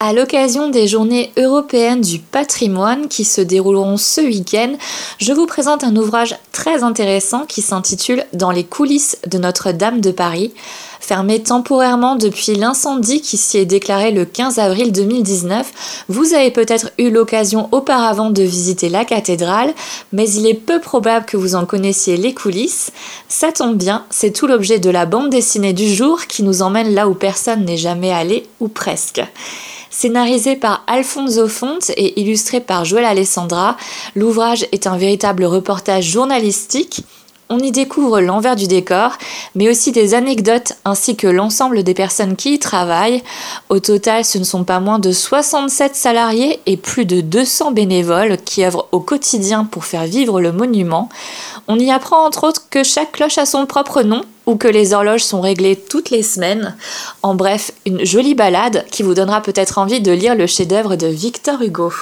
À l'occasion des journées européennes du patrimoine qui se dérouleront ce week-end, je vous présente un ouvrage très intéressant qui s'intitule Dans les coulisses de Notre-Dame de Paris. Fermé temporairement depuis l'incendie qui s'y est déclaré le 15 avril 2019, vous avez peut-être eu l'occasion auparavant de visiter la cathédrale, mais il est peu probable que vous en connaissiez les coulisses. Ça tombe bien, c'est tout l'objet de la bande dessinée du jour qui nous emmène là où personne n'est jamais allé, ou presque. Scénarisé par Alfonso Fonte et illustré par Joël Alessandra, l'ouvrage est un véritable reportage journalistique. On y découvre l'envers du décor, mais aussi des anecdotes ainsi que l'ensemble des personnes qui y travaillent. Au total, ce ne sont pas moins de 67 salariés et plus de 200 bénévoles qui œuvrent au quotidien pour faire vivre le monument. On y apprend entre autres que chaque cloche a son propre nom ou que les horloges sont réglées toutes les semaines. En bref, une jolie balade qui vous donnera peut-être envie de lire le chef-d'œuvre de Victor Hugo.